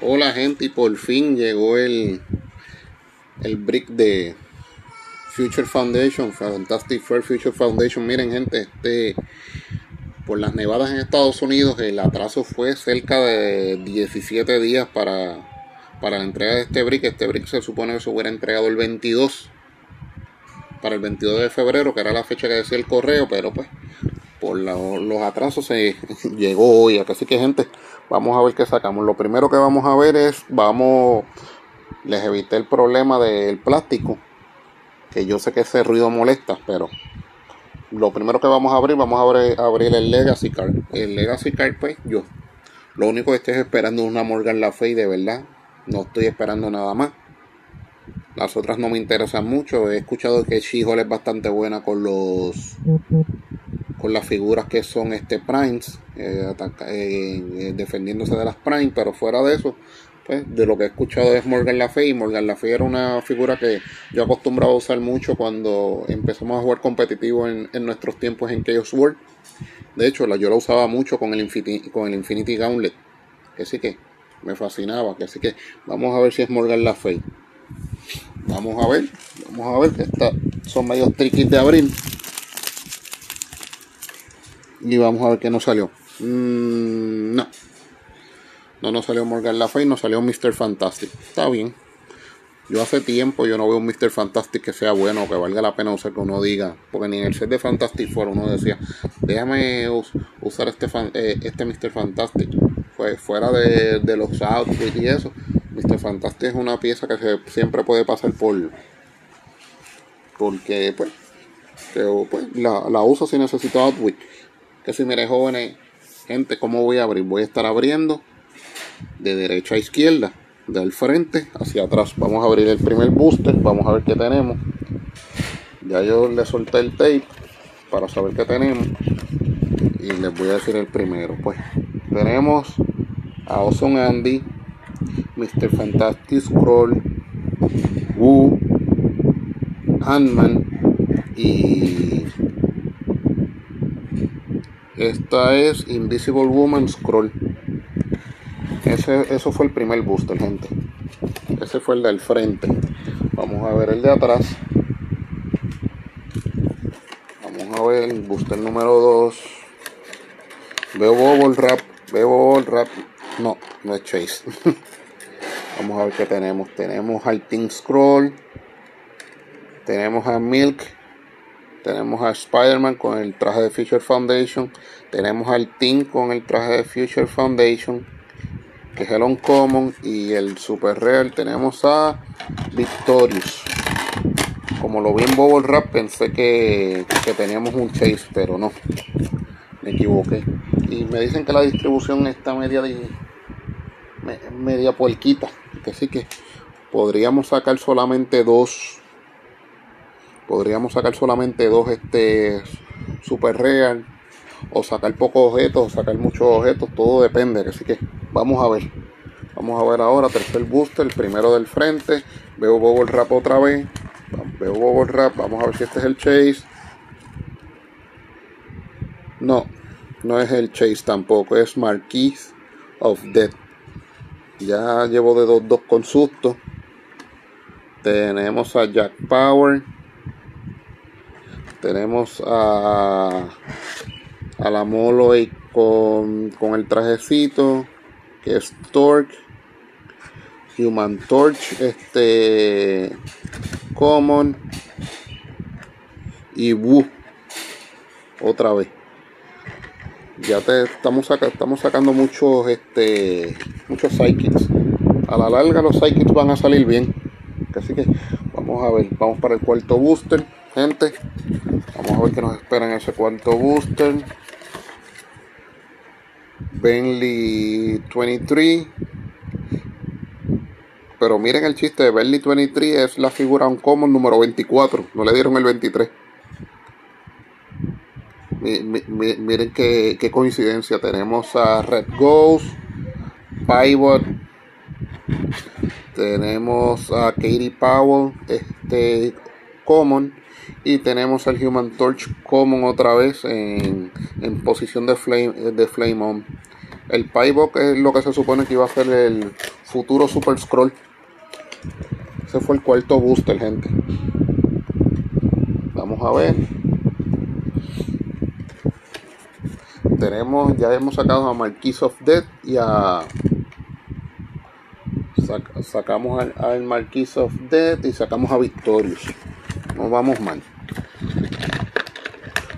Hola gente y por fin llegó el el brick de Future Foundation, Fantastic Fair Future Foundation. Miren gente, este por las nevadas en Estados Unidos el atraso fue cerca de 17 días para, para la entrega de este brick. Este brick se supone que se hubiera entregado el 22 para el 22 de febrero, que era la fecha que decía el correo, pero pues por los atrasos se llegó hoy. Así que gente, vamos a ver qué sacamos. Lo primero que vamos a ver es, vamos, les evité el problema del plástico, que yo sé que ese ruido molesta, pero lo primero que vamos a abrir, vamos a abrir, abrir el Legacy Card. El Legacy Card, pues yo, lo único que estoy esperando es una Morgan La Fey de verdad. No estoy esperando nada más. Las otras no me interesan mucho. He escuchado que she es bastante buena con los las figuras que son este primes eh, eh, defendiéndose de las primes pero fuera de eso pues de lo que he escuchado es Morgan La Fey Morgan La Fey era una figura que yo acostumbraba a usar mucho cuando empezamos a jugar competitivo en, nuestros tiempos en Chaos World. De hecho la, yo la usaba mucho con el Infinity, con el Infinity Gauntlet. Que sí que me fascinaba que así que vamos a ver si es Morgan La Fey vamos a ver vamos a ver que está, son medio tricky de abrir y vamos a ver qué nos salió. Mm, no. No nos salió Morgan La Fey, nos salió Mr. Fantastic. Está bien. Yo hace tiempo yo no veo un Mr. Fantastic que sea bueno, que valga la pena usar que uno diga. Porque ni en el set de Fantastic Four uno decía, déjame usar este, eh, este Mr. Fantastic. Fue fuera de, los outfits y eso. Mr. Fantastic es una pieza que se, siempre puede pasar por. Porque, pues, pues la, la uso si necesito outfit que si mire jóvenes, gente, ¿cómo voy a abrir? Voy a estar abriendo de derecha a izquierda, del frente hacia atrás. Vamos a abrir el primer booster, vamos a ver qué tenemos. Ya yo le solté el tape para saber qué tenemos. Y les voy a decir el primero. Pues tenemos a Ozone Andy, Mr. Fantastic Scroll, Woo, Ant-Man y esta es Invisible Woman Scroll. Ese, eso fue el primer booster, gente. Ese fue el del frente. Vamos a ver el de atrás. Vamos a ver el booster número 2. Veo Bubble Wrap. Veo Bubble Wrap. No, no es Chase. Vamos a ver qué tenemos. Tenemos al Team Scroll. Tenemos a Milk tenemos a Spider-Man con el traje de Future Foundation. Tenemos al Team con el traje de Future Foundation, que es el Uncommon. Y el Super Real tenemos a Victorious. Como lo vi en Bubble Rap, pensé que, teníamos un Chase, pero no. Me equivoqué. Y me dicen que la distribución está media, media puerquita. Así que podríamos sacar solamente dos podríamos sacar solamente dos este super real o sacar pocos objetos o sacar muchos objetos todo depende así que vamos a ver. Vamos a ver ahora tercer booster el primero del frente veo bubble wrap otra vez veo bubble wrap vamos a ver si este es el chase. No no es el chase tampoco es marquis of death. Ya llevo de dos dos con susto. Tenemos a Jack Power tenemos a, a la Moloy con, con el trajecito, que es Torque. Human Torch, este Common y Wu otra vez. Ya te estamos estamos sacando muchos este muchos. A la larga los psychics van a salir bien. Así que vamos a ver, vamos para el cuarto booster, gente. Vamos a ver qué nos espera en ese cuarto booster. Bentley 23. Pero miren el chiste de Bentley 23 es la figura uncommon número 24. No le dieron el 23. miren qué, qué, coincidencia. Tenemos a Red Ghost, Pivot. Tenemos a Katie Powell, este Common y tenemos al Human Torch Common otra vez en, posición de flame, de flame on. El Pybok es lo que se supone que iba a ser el futuro Super Scroll. Ese fue el cuarto booster, gente. Vamos a ver. Tenemos, ya hemos sacado a Marquis of Death y a. sacamos al, al Marquis of Death y sacamos a Victorious. No vamos mal.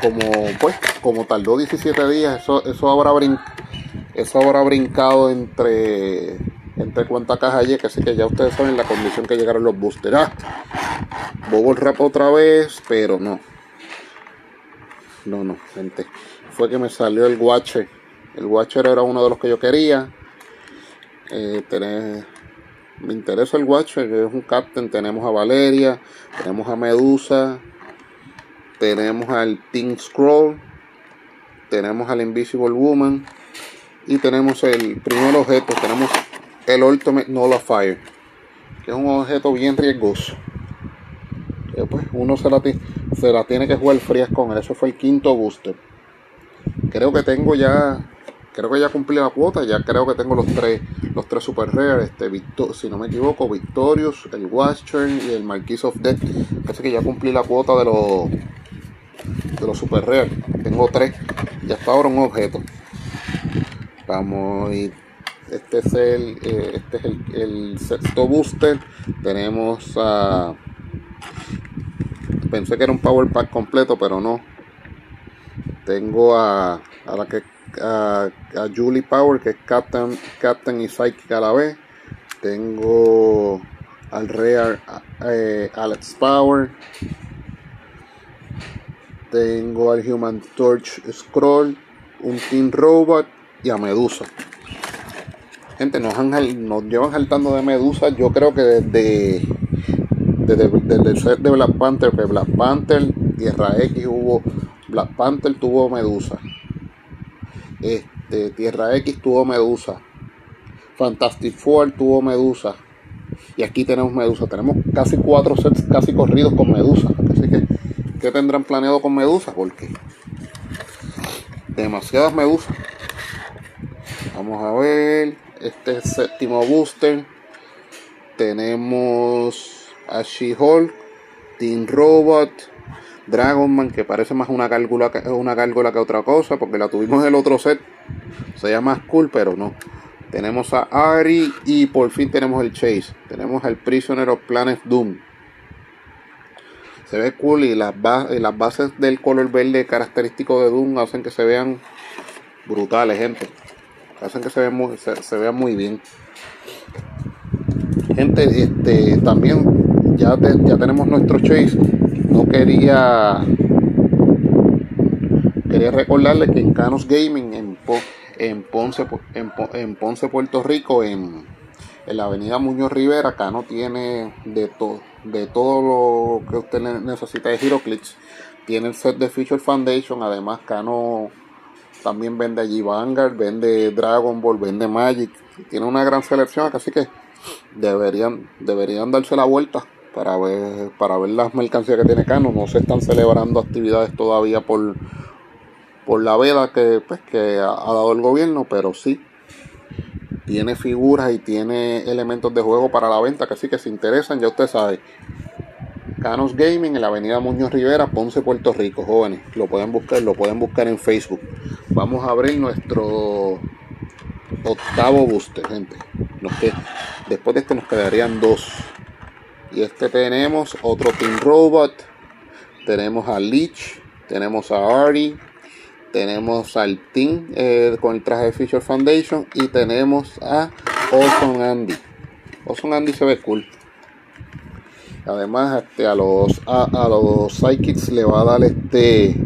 Como pues, como tardó 17 días, eso, eso habrá eso habrá brincado entre entre cuánta caja que así que ya ustedes saben la condición que llegaron los boosters. Ah, Bobo rap otra vez, pero no. No, no, gente. Fue que me salió el Watcher. El Watcher era uno de los que yo quería. Eh, me interesa el Watcher, es un Captain. Tenemos a Valeria, tenemos a Medusa, tenemos al Team Scroll, tenemos al Invisible Woman y tenemos el primer objeto. Tenemos el Ultimate Nullifier, que es un objeto bien riesgoso. pues uno se la, tiene que jugar frías con él. Eso fue el quinto booster. Creo que tengo ya, creo que ya cumplí la cuota. Ya creo que tengo los tres, los tres super rare. Este, si no me equivoco, Victorious, el Watcher y el Marquis of Death. Así que ya cumplí la cuota de los de los super rare. Tengo tres. Ya está ahora un objeto. Vamos y este es el, eh, este es el, sexto booster. Tenemos a. pensé que era un power pack completo, pero no. Tengo a, a la que a, Julie Power, que es Captain, Captain y Psychic a la vez. Tengo al Rare eh, Alex Power. Tengo al Human Torch Scroll, un Team Robot y a Medusa. Gente, nos, llevan saltando de Medusa, yo creo que desde, desde, el set de Black Panther, que Black Panther, Tierra X hubo, Black Panther tuvo Medusa, este, Tierra X tuvo Medusa, Fantastic Four tuvo Medusa, y aquí tenemos Medusa, tenemos casi cuatro sets casi corridos con Medusa, así que, ¿qué tendrán planeado con Medusa? Porque demasiadas Medusas. Vamos a ver este séptimo booster tenemos a She-Hulk, Team Robot, Dragonman, que parece más una gárgola, una que otra cosa, porque la tuvimos en el otro set. Se llama cool, pero no. Tenemos a Ari y por fin tenemos el Chase. Tenemos al Prisoner of Planet Doom. Se ve cool y las, bases del color verde característico de Doom hacen que se vean brutales, gente hacen que se vean muy, se, vea muy bien. Gente, este, también ya, ya tenemos nuestro chase. No quería quería recordarles que en Canos Gaming en, en, Ponce, en, Ponce, Puerto Rico, en, la avenida Muñoz Rivera, Cano tiene de todo de todo lo que usted necesita de HeroClix. Tiene el set de Feature Foundation, además Cano también vende allí Vanguard, vende Dragon Ball, vende Magic. Tiene una gran selección, así que deberían, deberían darse la vuelta para ver, para ver las mercancías que tiene Cano. No se están celebrando actividades todavía por, por la veda que, pues, que ha, dado el gobierno, pero sí tiene figuras y tiene elementos de juego para la venta, que así que se interesan, ya usted sabe. Canos Gaming en la avenida Muñoz Rivera, Ponce, Puerto Rico, jóvenes. Lo pueden buscar, lo pueden buscar en Facebook. Vamos a abrir nuestro octavo booster, gente. después de este nos quedarían dos. Y este tenemos otro Team Robot. Tenemos a Leech. Tenemos a Artie. Tenemos al Team eh, con el traje de Feature Foundation. Y tenemos a Ozone Andy. Ozone Andy se ve cool. Además, este, a los a, los psychics le va a dar este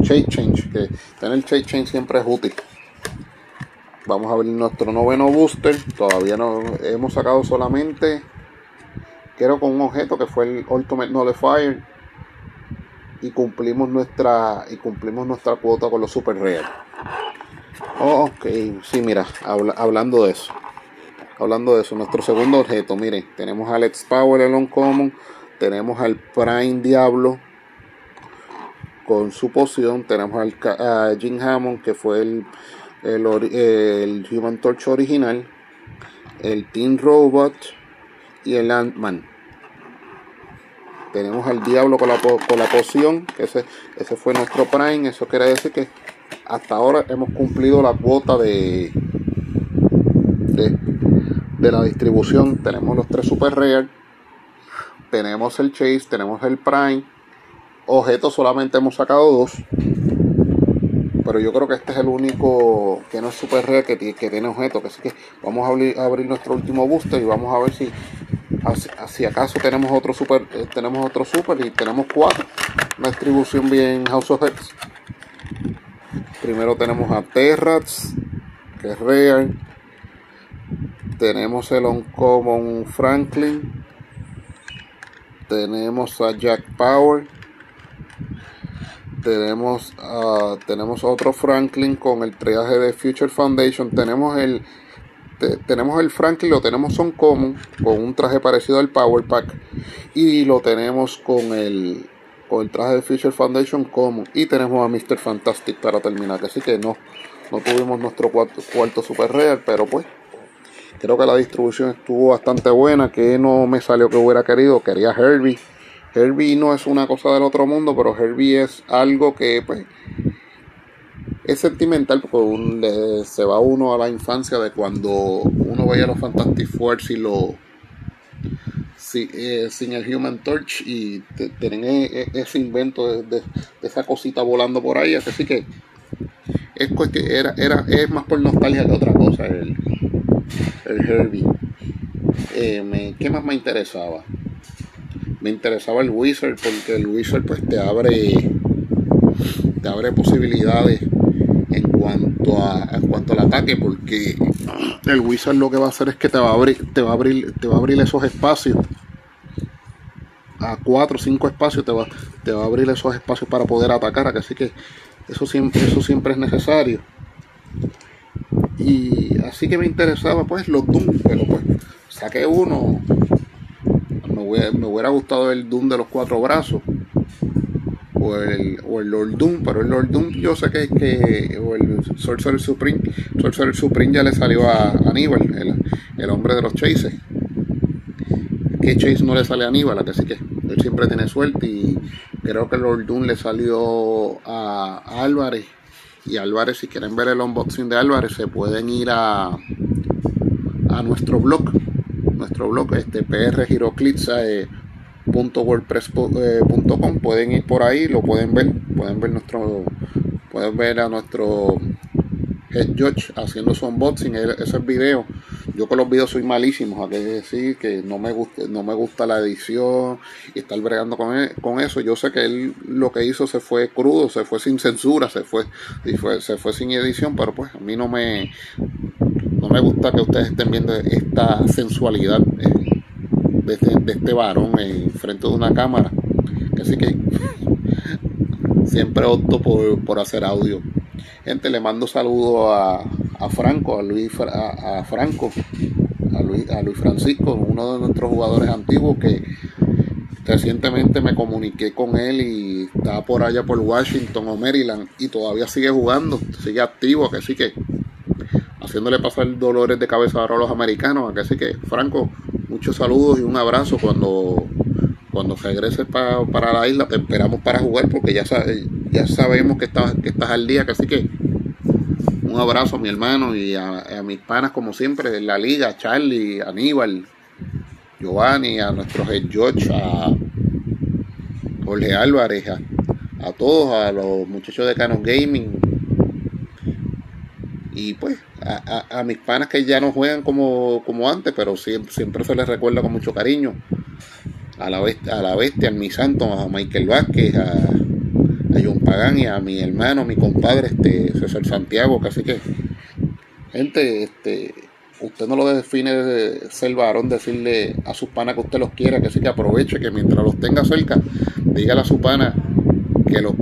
shape change, que tener shape change siempre es útil. Vamos a ver nuestro noveno booster. Todavía no hemos sacado solamente, quiero con un objeto que fue el Ultimate Nullifier. Y cumplimos nuestra y cumplimos nuestra cuota con los super real. Oh, ok, sí, mira, hablando de eso. Hablando de eso, nuestro segundo objeto, miren, tenemos al Alex Power, el Uncommon, tenemos al Prime Diablo con su poción, tenemos al a Jim Hammond, que fue el, el, Human Torch original, el Team Robot y el Ant-Man. Tenemos al diablo con la, con la poción, ese, ese fue nuestro Prime. Eso quiere decir que hasta ahora hemos cumplido la cuota de, de, de la distribución. Tenemos los tres Super Rare, tenemos el Chase, tenemos el Prime. Objetos solamente hemos sacado dos. Pero yo creo que este es el único que no es super rare que, que tiene objetos. Así que vamos a abrir, a abrir, nuestro último booster y vamos a ver si, si acaso tenemos otro super, eh, tenemos otro super y tenemos cuatro. Una distribución bien House of Heads. Primero tenemos a Terrats, que es rare. Tenemos el Uncommon Franklin. Tenemos a Jack Power tenemos tenemos otro Franklin con el traje de Future Foundation tenemos el tenemos el Franklin lo tenemos son común con un traje parecido al Power Pack y lo tenemos con el con el traje de Future Foundation común y tenemos a Mr. Fantastic para terminar así que no no tuvimos nuestro cuarto super real pero pues creo que la distribución estuvo bastante buena que no me salió que hubiera querido quería Herbie Herbie no es una cosa del otro mundo, pero Herbie es algo que pues es sentimental porque se va uno a la infancia de cuando uno veía los Fantastic Four y lo eh, sin el Human Torch y tienen e, e, ese invento de, esa cosita volando por ahí, así que es era, era, es más por nostalgia que otra cosa el, el Herbie. Eh, ¿Qué más me interesaba? me interesaba el Wizard porque el Wizard pues te abre te abre posibilidades cuanto en cuanto al ataque porque el Wizard lo que va a hacer es que te va a abrir te va a abrir te va a abrir esos espacios. A cuatro o cinco espacios te va, te va a abrir esos espacios para poder atacar así que eso siempre eso siempre es necesario. Y así que me interesaba pues los Doom pero pues saqué uno. Me hubiera, gustado el Doom de los cuatro brazos. O el, o el Lord Doom, pero el Lord Doom yo sé que, que o el Sorcerer Supreme, Sorcerer Supreme ya le salió a Aníbal, el, hombre de los chases. Que Chase no le sale a Aníbal, así que él siempre tiene suerte y creo que el Lord Doom le salió a, Álvarez. Y Álvarez, si quieren ver el unboxing de Álvarez, se pueden ir a, a nuestro blog nuestro blog, este prgiroclitsa.wordpress.com. pueden ir por ahí, lo pueden ver, pueden ver nuestro, pueden ver a nuestro Head Judge haciendo su unboxing, esos videos. Yo con los videos soy malísimo, hay que decir que no me gusta, no me gusta la edición y estar bregando con, con eso. Yo sé que él lo que hizo se fue crudo, se fue sin censura, se fue, se fue sin edición, pero pues a mí no me, no me gusta que ustedes estén viendo esta sensualidad eh, de, este, de, este, varón en frente de una cámara. Así que siempre opto por, hacer audio. Gente, le mando saludos a, a, Franco, a Luis, a, Franco, a Luis, a Luis Francisco, uno de nuestros jugadores antiguos que recientemente me comuniqué con él y está por allá por Washington o Maryland y todavía sigue jugando, sigue activo, así que haciéndole pasar dolores de cabeza a los americanos. Así que, Franco, muchos saludos y un abrazo cuando, cuando regreses para la isla. Te esperamos para jugar porque ya, ya sabemos que estás, que estás al día. Así que, un abrazo a mi hermano y a, mis panas, como siempre, en la liga, Charlie, Aníbal, Giovanni, a nuestros head George, a Jorge Álvarez, a, a todos, a los muchachos de Canon Gaming. Y pues, a, mis panas que ya no juegan como, como antes, pero siempre, siempre se les recuerda con mucho cariño. A la bestia, a la bestia, a mi santo, a Michael Vázquez, a, a John Pagán y a mi hermano, mi compadre, este César Santiago, casi que gente, este, usted no lo define de ser varón, decirle a sus panas que usted los quiera, que sí que aproveche, que mientras los tenga cerca, dígale a su pana que lo,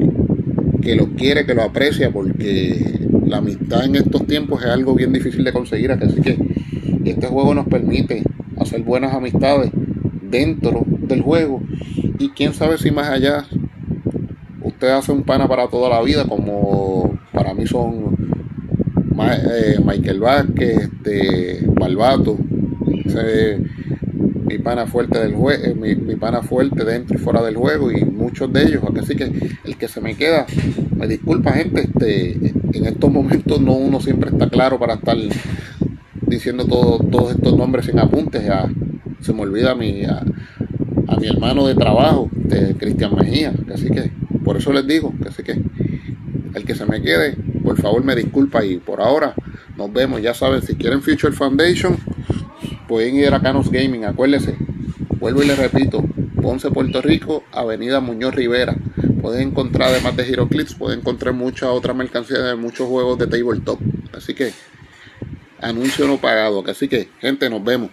que lo quiere, que lo aprecia, porque la amistad en estos tiempos es algo bien difícil de conseguir, así que este juego nos permite hacer buenas amistades dentro del juego y quién sabe si más allá usted hace un pana para toda la vida como para mí son eh, Michael Vázquez, este, Malvato, Ese mi pana fuerte del juego, eh, mi, mi, pana fuerte dentro y fuera del juego y muchos de ellos. Así que el que se me queda, me disculpa gente, este, en estos momentos no uno siempre está claro para estar diciendo todo, todos estos nombres sin apuntes. Ya, se me olvida a mi, a, mi hermano de trabajo, de Cristian Mejía. Así que por eso les digo, así que el que se me quede, por favor me disculpa y por ahora nos vemos. Ya saben, si quieren Future Foundation, pueden ir a Canos Gaming, acuérdense. Vuelvo y les repito, Ponce, Puerto Rico, Avenida Muñoz Rivera. Pueden encontrar, además de Heroclips, pueden encontrar mucha otra mercancía de muchos juegos de tabletop. Así que, anuncio no pagado. Así que, gente, nos vemos.